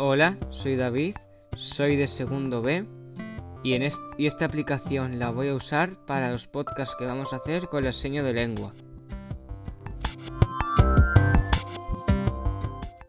Hola, soy David, soy de segundo B y, en esta aplicación la voy a usar para los podcasts que vamos a hacer con la seño de lengua.